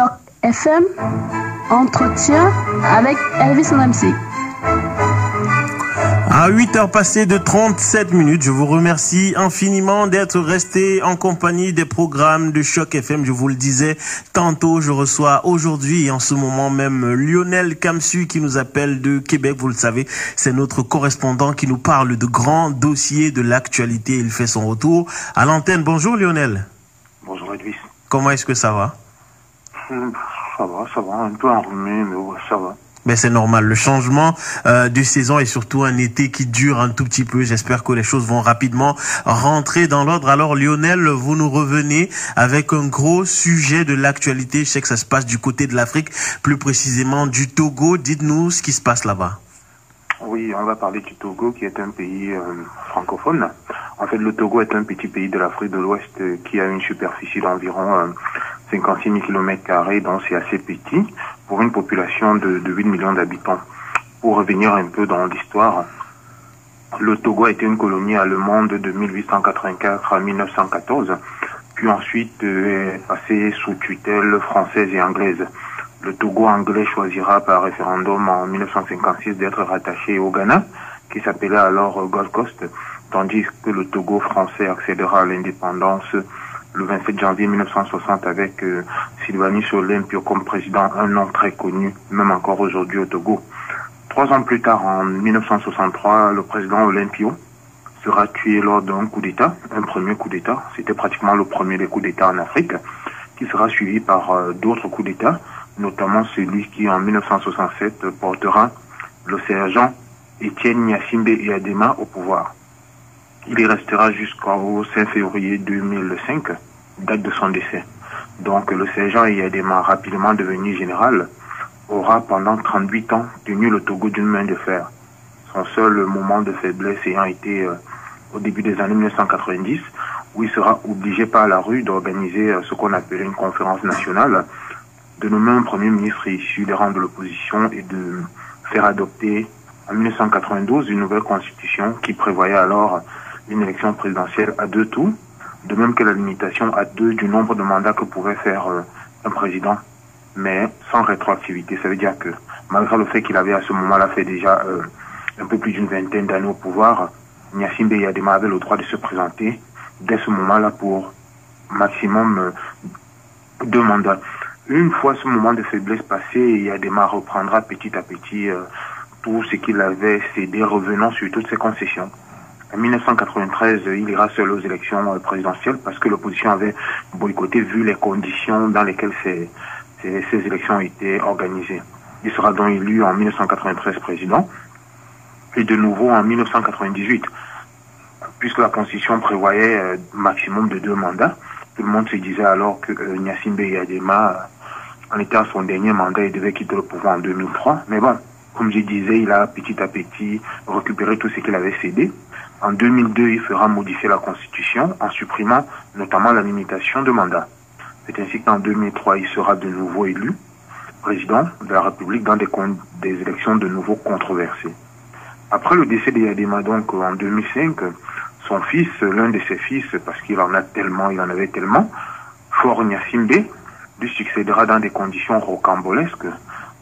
Choc FM, entretien avec Elvis MC. À 8 heures passées de 37 minutes, je vous remercie infiniment d'être resté en compagnie des programmes de Choc FM. Je vous le disais tantôt, je reçois aujourd'hui et en ce moment même Lionel Kamsu qui nous appelle de Québec. Vous le savez, c'est notre correspondant qui nous parle de grands dossiers de l'actualité. Il fait son retour à l'antenne. Bonjour Lionel. Bonjour Edwis. Comment est-ce que ça va? Ça va, ça va, un peu enrhumé, mais ouais, ça va. Ben c'est normal. Le changement euh, de saison et surtout un été qui dure un tout petit peu. J'espère que les choses vont rapidement rentrer dans l'ordre. Alors Lionel, vous nous revenez avec un gros sujet de l'actualité. Je sais que ça se passe du côté de l'Afrique, plus précisément du Togo. Dites-nous ce qui se passe là-bas. Oui, on va parler du Togo qui est un pays euh, francophone. En fait, le Togo est un petit pays de l'Afrique de l'Ouest euh, qui a une superficie d'environ euh, 56 000 km, donc c'est assez petit pour une population de, de 8 millions d'habitants. Pour revenir un peu dans l'histoire, le Togo a été une colonie allemande de 1884 à 1914, puis ensuite euh, est passé sous tutelle française et anglaise. Le Togo anglais choisira par référendum en 1956 d'être rattaché au Ghana, qui s'appelait alors Gold Coast, tandis que le Togo français accédera à l'indépendance le 27 janvier 1960 avec euh, Sylvanie comme président, un nom très connu, même encore aujourd'hui au Togo. Trois ans plus tard, en 1963, le président Olympio sera tué lors d'un coup d'État, un premier coup d'État. C'était pratiquement le premier des coups d'État en Afrique, qui sera suivi par euh, d'autres coups d'État, notamment celui qui, en 1967, portera le sergent Étienne Nyassimbe Adema au pouvoir. Il y restera jusqu'au 5 février 2005, date de son décès. Donc le sergent Yadema, rapidement devenu général, aura pendant 38 ans tenu le Togo d'une main de fer. Son seul moment de faiblesse ayant été euh, au début des années 1990, où il sera obligé par la rue d'organiser euh, ce qu'on appelait une conférence nationale, de nommer un premier ministre issu des rangs de l'opposition et de faire adopter en 1992 une nouvelle constitution qui prévoyait alors une élection présidentielle à deux tours, de même que la limitation à deux du nombre de mandats que pouvait faire euh, un président, mais sans rétroactivité. Ça veut dire que malgré le fait qu'il avait à ce moment-là fait déjà euh, un peu plus d'une vingtaine d'années au pouvoir, Nyassimbe Yadema avait le droit de se présenter dès ce moment-là pour maximum euh, deux mandats. Une fois ce moment de faiblesse passé, Yadema reprendra petit à petit tout ce qu'il avait cédé, revenant sur toutes ses concessions. En 1993, il ira seul aux élections présidentielles parce que l'opposition avait boycotté vu les conditions dans lesquelles ces, ces, ces, élections étaient organisées. Il sera donc élu en 1993 président et de nouveau en 1998, puisque la constitution prévoyait euh, maximum de deux mandats. Tout le monde se disait alors que euh, Nyassimbe Yadema en était à son dernier mandat et devait quitter le pouvoir en 2003. Mais bon, comme je disais, il a petit à petit récupéré tout ce qu'il avait cédé. En 2002, il fera modifier la Constitution en supprimant notamment la limitation de mandat. C'est ainsi qu'en 2003, il sera de nouveau élu président de la République dans des, élections de nouveau controversées. Après le décès de Yadema, donc en 2005, son fils, l'un de ses fils, parce qu'il en a tellement, il en avait tellement, Fort Nyassimbe, lui succédera dans des conditions rocambolesques,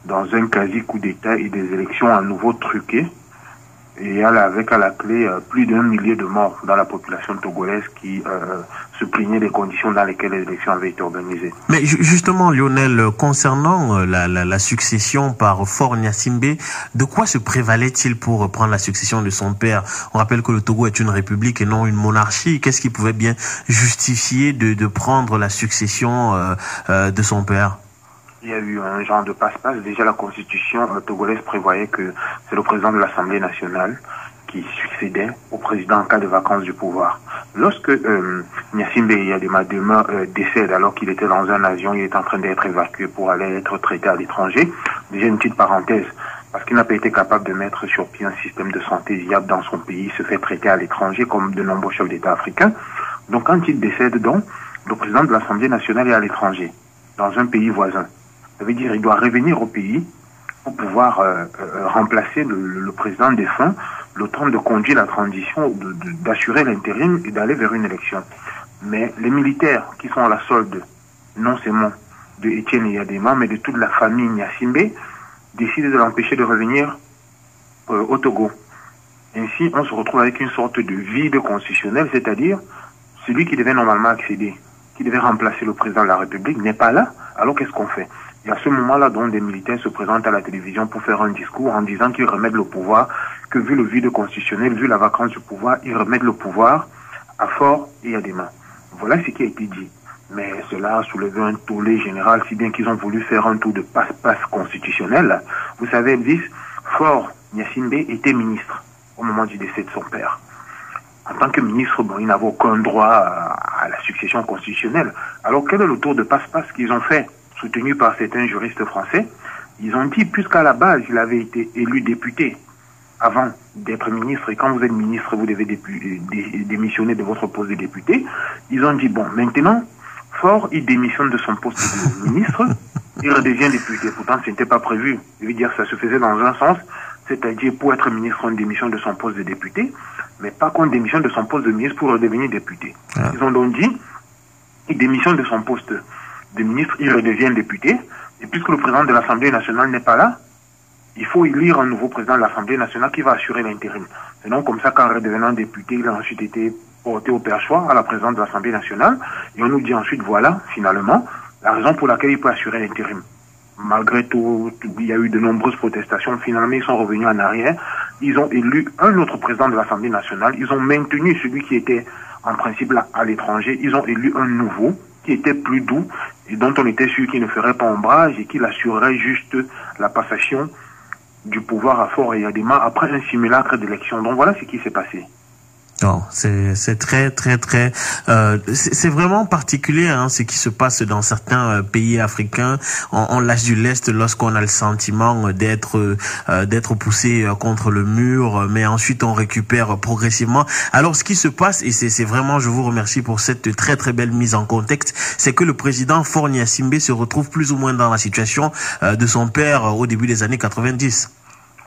dans un quasi coup d'État et des élections à nouveau truquées, et avec à la clé euh, plus d'un millier de morts dans la population togolaise qui euh, se plaignait des conditions dans lesquelles les élections avaient été organisées. Mais justement, Lionel, concernant la, la, la succession par Fort Nyassimbe, de quoi se prévalait-il pour prendre la succession de son père? On rappelle que le Togo est une république et non une monarchie. Qu'est-ce qui pouvait bien justifier de, de prendre la succession euh, euh, de son père? Il y a eu un genre de passe-passe. Déjà, la constitution euh, togolaise prévoyait que c'est le président de l'Assemblée nationale qui succédait au président en cas de vacances du pouvoir. Lorsque euh, Nyassimbe Yadema Dema euh, décède alors qu'il était dans un avion, il est en train d'être évacué pour aller être traité à l'étranger. Déjà une petite parenthèse, parce qu'il n'a pas été capable de mettre sur pied un système de santé viable dans son pays, il se fait traiter à l'étranger comme de nombreux chefs d'État africains. Donc quand il décède donc, le président de l'Assemblée nationale est à l'étranger, dans un pays voisin. Ça veut dire qu'il doit revenir au pays pour pouvoir euh, euh, remplacer le, le, président défunt, le temps de conduire la transition, d'assurer l'intérim et d'aller vers une élection. Mais les militaires qui sont à la solde, non seulement de Étienne Yadema, mais de toute la famille Nyasimbe, décide de l'empêcher de revenir euh, au Togo. Ainsi, on se retrouve avec une sorte de vide constitutionnel, c'est-à-dire celui qui devait normalement accéder, qui devait remplacer le président de la République, n'est pas là. Alors qu'est-ce qu'on fait? Et à ce moment-là, dont des militaires se présentent à la télévision pour faire un discours en disant qu'ils remettent le pouvoir, que vu le vide constitutionnel, vu la vacance du pouvoir, ils remettent le pouvoir à Fort et à des mains. Voilà ce qui a été dit. Mais cela a soulevé un tollé général, si bien qu'ils ont voulu faire un tour de passe-passe constitutionnel. Vous savez, Elvis, Fort Nyasimbe était ministre au moment du décès de son père. En tant que ministre, bon, il n'avait aucun droit à la succession constitutionnelle. Alors quel est le tour de passe-passe qu'ils ont fait, soutenu par certains juristes français Ils ont dit, puisqu'à la base, il avait été élu député avant d'être ministre, et quand vous êtes ministre, vous devez démissionner de votre poste de député, ils ont dit, bon, maintenant, Fort, il démissionne de son poste de ministre, il redevient député. Pourtant, ce n'était pas prévu. Je veux dire, ça se faisait dans un sens, c'est-à-dire pour être ministre, on démissionne de son poste de député, mais pas qu'on démissionne de son poste de ministre pour redevenir député. Ah. Ils ont donc dit, il démissionne de son poste de ministre, il redevient député, et puisque le président de l'Assemblée nationale n'est pas là, il faut élire un nouveau président de l'Assemblée nationale qui va assurer l'intérim. C'est donc comme ça qu'en redevenant député, il a ensuite été porté au perchoir à la présidence de l'Assemblée nationale. Et on nous dit ensuite, voilà, finalement, la raison pour laquelle il peut assurer l'intérim. Malgré tout, il y a eu de nombreuses protestations. Finalement, ils sont revenus en arrière. Ils ont élu un autre président de l'Assemblée nationale. Ils ont maintenu celui qui était en principe là, à l'étranger. Ils ont élu un nouveau qui était plus doux et dont on était sûr qu'il ne ferait pas ombrage et qu'il assurerait juste la passation du pouvoir à Fort et Yadema après un simulacre d'élection. Donc voilà ce qui s'est passé. Non, c'est très très très euh, c'est vraiment particulier hein, ce qui se passe dans certains euh, pays africains. On, on lâche du lest lorsqu'on a le sentiment d'être euh, d'être poussé euh, contre le mur, mais ensuite on récupère progressivement. Alors ce qui se passe et c'est vraiment je vous remercie pour cette très très belle mise en contexte, c'est que le président Fornia Simbe se retrouve plus ou moins dans la situation de son père au début des années 90.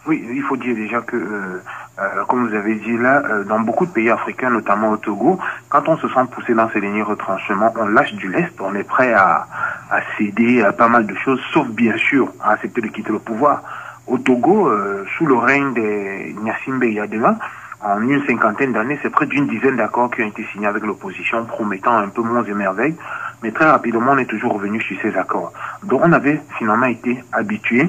Oui, il faut dire déjà que, euh, euh, comme vous avez dit là, euh, dans beaucoup de pays africains, notamment au Togo, quand on se sent poussé dans ces lignes retranchements, on lâche du lest, on est prêt à, à céder à pas mal de choses, sauf bien sûr à accepter de quitter le pouvoir. Au Togo, sous le règne des Nyasimbe Yadema, en une cinquantaine d'années, c'est près d'une dizaine d'accords qui ont été signés avec l'opposition, promettant un peu moins de merveilles, mais très rapidement, on est toujours revenu sur ces accords. Donc on avait finalement été habitué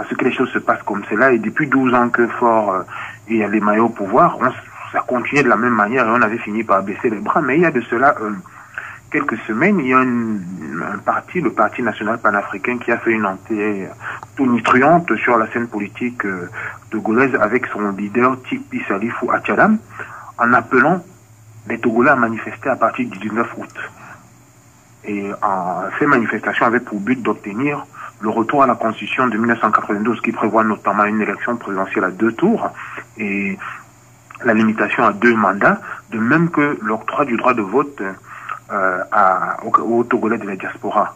à ce que les choses se passent comme cela. Et depuis 12 ans que Fort euh, et les maillots au pouvoir, ça continuait de la même manière et on avait fini par baisser les bras. Mais il y a de cela euh, quelques semaines, il y a un parti, le Parti national panafricain, qui a fait une entrée tonitruante sur la scène politique euh, togolaise avec son leader Tikpi Salifou Achadam, en appelant les Togolais à manifester à partir du 19 août. Et ces manifestations avaient pour but d'obtenir le retour à la Constitution de 1992 qui prévoit notamment une élection présidentielle à deux tours et la limitation à deux mandats, de même que l'octroi du droit de vote euh, à, aux, Togolais de la diaspora.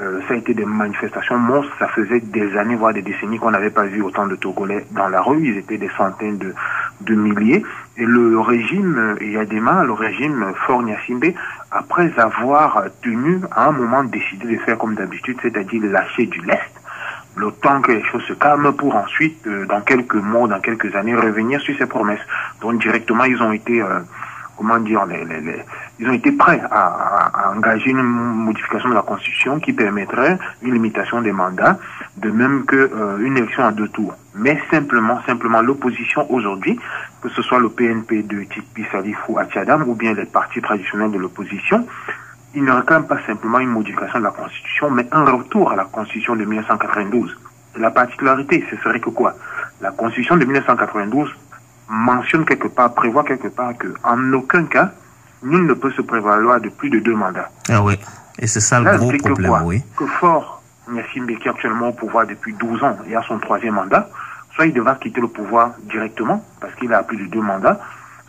Euh, ça a été des manifestations monstres, ça faisait des années, voire des décennies qu'on n'avait pas vu autant de Togolais dans la rue, ils étaient des centaines de, de milliers. Et le régime Yadema, le régime Fort Nyasimbe, après avoir tenu à un moment décidé de faire comme d'habitude, c'est-à-dire lâcher du lest, le temps que les choses se calment pour ensuite, euh, dans quelques mois, dans quelques années, revenir sur ces promesses. Donc directement, ils ont été, euh, comment dire, les, les, les, ils ont été prêts à, à, engager une modification de la Constitution qui permettrait une limitation des mandats, de même que euh, une élection à deux tours. Mais simplement, simplement, l'opposition aujourd'hui, que ce soit le PNP de Tipi Salifou Tchadam ou bien les partis traditionnels de l'opposition, ils ne réclament pas simplement une modification de la Constitution, mais un retour à la Constitution de 1992. La particularité, ce serait que quoi? La Constitution de 1992 mentionne quelque part, prévoit quelque part que, en aucun cas, nul ne peut se prévaloir de plus de deux mandats. Ah oui, et c'est ça le gros problème, que quoi oui. Que Fort Nyasimbe, qui est actuellement au pouvoir depuis 12 ans et a son troisième mandat, soit il devra quitter le pouvoir directement, parce qu'il a plus de deux mandats,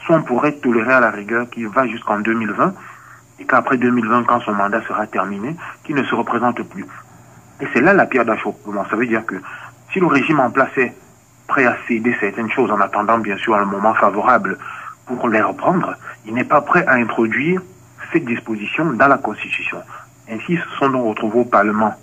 soit on pourrait tolérer à la rigueur qu'il va jusqu'en 2020, et qu'après 2020, quand son mandat sera terminé, qu'il ne se représente plus. Et c'est là la pierre d'achoppement. Ça veut dire que si le régime en place est prêt à céder certaines choses en attendant bien sûr un moment favorable pour les reprendre, il n'est pas prêt à introduire cette disposition dans la Constitution. Ainsi, se sont donc retrouvés au Parlement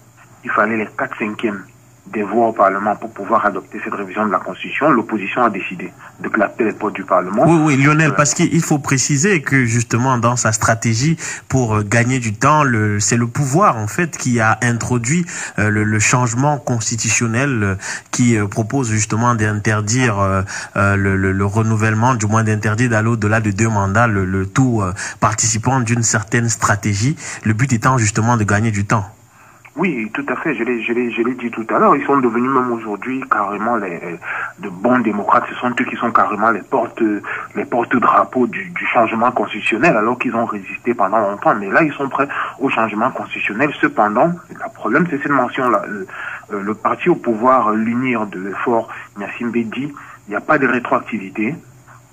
il fallait les 4 cinquièmes des voix au Parlement pour pouvoir adopter cette révision de la Constitution, l'opposition a décidé de clapper les portes du Parlement. Oui, oui, Lionel, parce qu'il faut préciser que justement dans sa stratégie pour euh, gagner du temps, c'est le pouvoir en fait qui a introduit euh, le, changement constitutionnel euh, qui propose justement d'interdire le, renouvellement, du moins d'interdire d'aller au-delà de deux mandats, le, le tout participant d'une certaine stratégie, le but étant justement de gagner du temps. Oui, tout à fait. Je l'ai, je l'ai, je l'ai dit tout à l'heure. Ils sont devenus même aujourd'hui carrément les, de bons démocrates. Ce sont eux qui sont carrément les portes, les porte-drapeaux du, changement constitutionnel, alors qu'ils ont résisté pendant longtemps. Mais là, ils sont prêts au changement constitutionnel. Cependant, le problème, c'est cette mention-là. Le, euh, le, parti au pouvoir, l'unir de l'effort, Nassim dit, il n'y a pas de rétroactivité.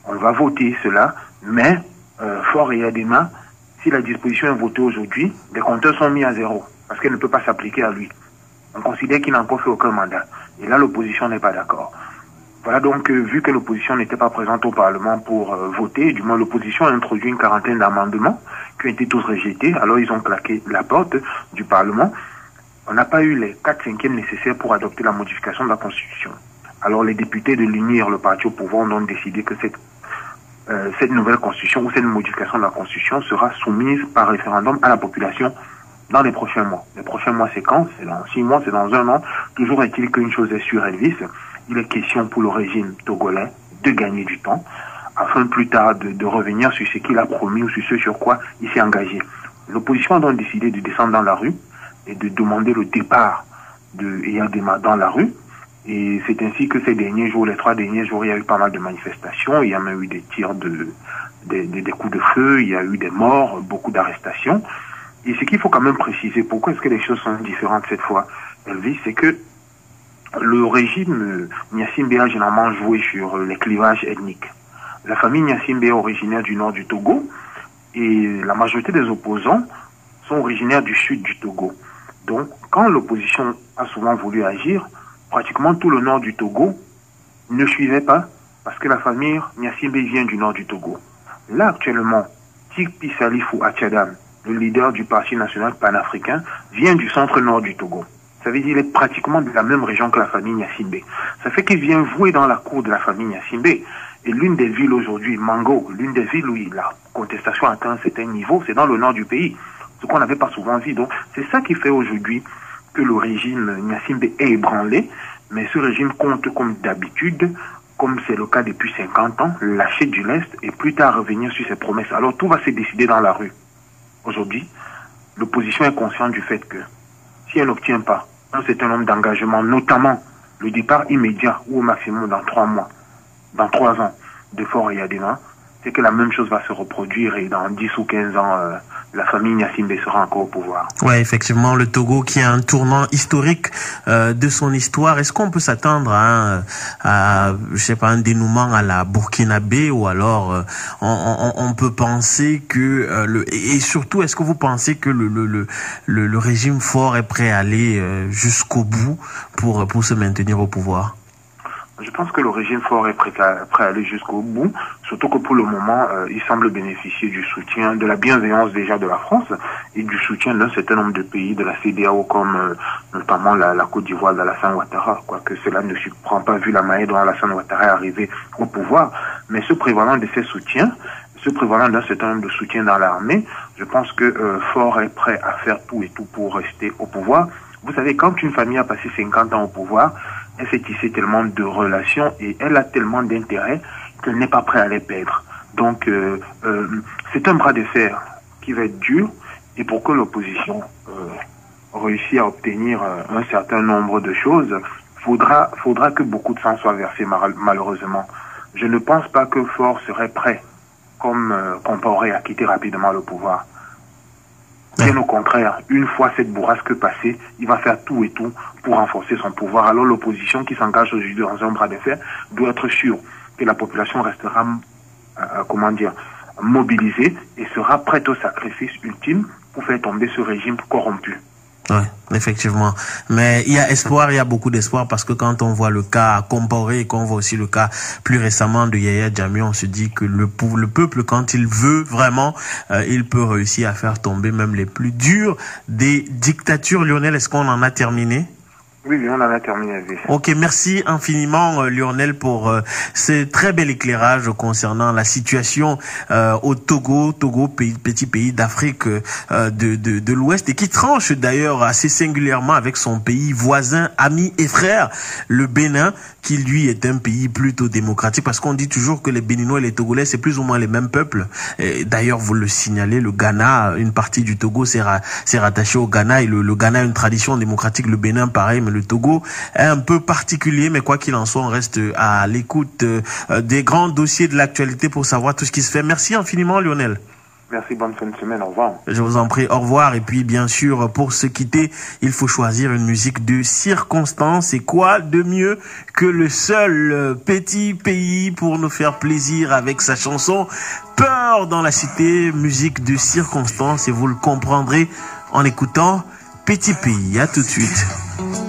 On va voter cela, mais euh, fort et Yadema, si la disposition est votée aujourd'hui, les compteurs sont mis à zéro parce qu'elle ne peut pas s'appliquer à lui. On considère qu'il n'a encore fait aucun mandat. Et là, l'opposition n'est pas d'accord. Voilà donc, euh, vu que l'opposition n'était pas présente au Parlement pour euh, voter, du moins l'opposition a introduit une quarantaine d'amendements qui ont été tous rejetés. Alors ils ont claqué la porte du Parlement. On n'a pas eu les 4 cinquièmes nécessaires pour adopter la modification de la Constitution. Alors les députés de l'UNIR, le parti au pouvoir, ont décidé que euh, cette nouvelle Constitution ou cette modification de la Constitution sera soumise par référendum à la population dans les prochains mois. Les prochains mois, c'est quand? C'est dans six mois, c'est dans un an. Toujours est-il qu'une chose est sûre, Elvis, il est question pour le régime togolais de gagner du temps, afin plus tard de, revenir sur ce qu'il a promis ou sur ce sur quoi il s'est engagé. L'opposition a donc décidé de descendre dans la rue et de demander le départ de Eyadema dans la rue. Et c'est ainsi que ces derniers jours, les trois derniers jours, il y a eu pas mal de manifestations, il y a même eu des tirs de, des, des coups de feu, il y a eu des morts, beaucoup d'arrestations. Et ce qu'il faut quand même préciser, pourquoi est-ce que les choses sont différentes cette fois, Elvis, c'est que le régime Nyassimbe a généralement joué sur les clivages ethniques. La famille Nyassimbe est originaire du nord du Togo et la majorité des opposants sont originaires du sud du Togo. Donc, quand l'opposition a souvent voulu agir, pratiquement tout le nord du Togo ne suivait pas parce que la famille Nyassimbe vient du nord du Togo. Là, actuellement, Tikpi Salifou Achadam, le leader du Parti national panafricain, vient du centre-nord du Togo. Ça veut dire qu'il est pratiquement de la même région que la famille Nyassimbe. Ça fait qu'il vient vouer dans la cour de la famille Nyassimbe. Et l'une des villes aujourd'hui, Mango, l'une des villes où la contestation atteint un certain niveau, c'est dans le nord du pays. Ce qu'on n'avait pas souvent vu. Donc, c'est ça qui fait aujourd'hui que le régime Nyassimbe est ébranlé. Mais ce régime compte comme d'habitude, comme c'est le cas depuis 50 ans, lâcher du lest et plus tard revenir sur ses promesses. Alors tout va se décider dans la rue. Aujourd'hui, l'opposition est consciente du fait que si elle n'obtient pas un certain nombre d'engagements, notamment le départ immédiat ou au maximum dans trois mois, dans trois ans de Fort Yadema, c'est que la même chose va se reproduire et dans 10 ou 15 ans, euh, la famille Nyassimbe sera encore au pouvoir. Ouais, effectivement, le Togo qui a un tournant historique euh, de son histoire. Est-ce qu'on peut s'attendre à, à, je sais pas, un dénouement à la Burkinabé ou alors euh, on, on, on, peut penser que euh, le et surtout, est-ce que vous pensez que le le, le, le, régime fort est prêt à aller euh, jusqu'au bout pour pour se maintenir au pouvoir? Je pense que le régime fort est prêt à, prêt à aller jusqu'au bout, surtout que pour le moment, euh, il semble bénéficier du soutien, de la bienveillance déjà de la France et du soutien d'un certain nombre de pays de la CDAO comme euh, notamment la, la Côte d'Ivoire d'Alassane Ouattara, quoique cela ne surprend pas vu la manière dont Alassane Ouattara est arrivé au pouvoir. Mais ce prévalant de ces soutiens, ce prévalant d'un certain nombre de soutiens dans l'armée, je pense que euh, Fort est prêt à faire tout et tout pour rester au pouvoir. Vous savez, quand une famille a passé 50 ans au pouvoir, elle s'est tissée tellement de relations et elle a tellement d'intérêts qu'elle n'est pas prête à les perdre. Donc, euh, euh, c'est un bras de fer qui va être dur et pour que l'opposition euh, réussisse à obtenir un certain nombre de choses, faudra, faudra que beaucoup de sang soit versé malheureusement. Je ne pense pas que Fort serait prêt, comme Compaoré, à quitter rapidement le pouvoir. Bien au contraire, une fois cette bourrasque passée, il va faire tout et tout pour renforcer son pouvoir. Alors l'opposition qui s'engage aujourd'hui dans un bras de fer doit être sûre que la population restera, euh, euh, comment dire, mobilisée et sera prête au sacrifice ultime pour faire tomber ce régime corrompu. Oui, effectivement. Mais il y a espoir, il y a beaucoup d'espoir parce que quand on voit le cas comparé et qu'on voit aussi le cas plus récemment de Yaya Djamé, on se dit que le, le peuple, quand il veut vraiment, euh, il peut réussir à faire tomber même les plus dures des dictatures. Lionel, est-ce qu'on en a terminé? Oui, on en a terminé. Ok, merci infiniment euh, Lionel pour euh, ce très bel éclairage concernant la situation euh, au Togo, Togo, petit pays d'Afrique de, de, de l'Ouest et qui tranche d'ailleurs assez singulièrement avec son pays voisin, ami et frère, le Bénin, qui lui est un pays plutôt démocratique parce qu'on dit toujours que les Béninois et les Togolais c'est plus ou moins les mêmes peuples. D'ailleurs, vous le signalez, le Ghana, une partie du Togo s'est ra rattaché au Ghana et le, le Ghana a une tradition démocratique, le Bénin pareil, mais le Togo est un peu particulier, mais quoi qu'il en soit, on reste à l'écoute euh, des grands dossiers de l'actualité pour savoir tout ce qui se fait. Merci infiniment, Lionel. Merci, bonne fin de semaine, au revoir. Je vous en prie, au revoir. Et puis, bien sûr, pour se quitter, il faut choisir une musique de circonstance. Et quoi de mieux que le seul euh, petit pays pour nous faire plaisir avec sa chanson Peur dans la cité, musique de circonstance. Et vous le comprendrez en écoutant Petit Pays. À tout de suite.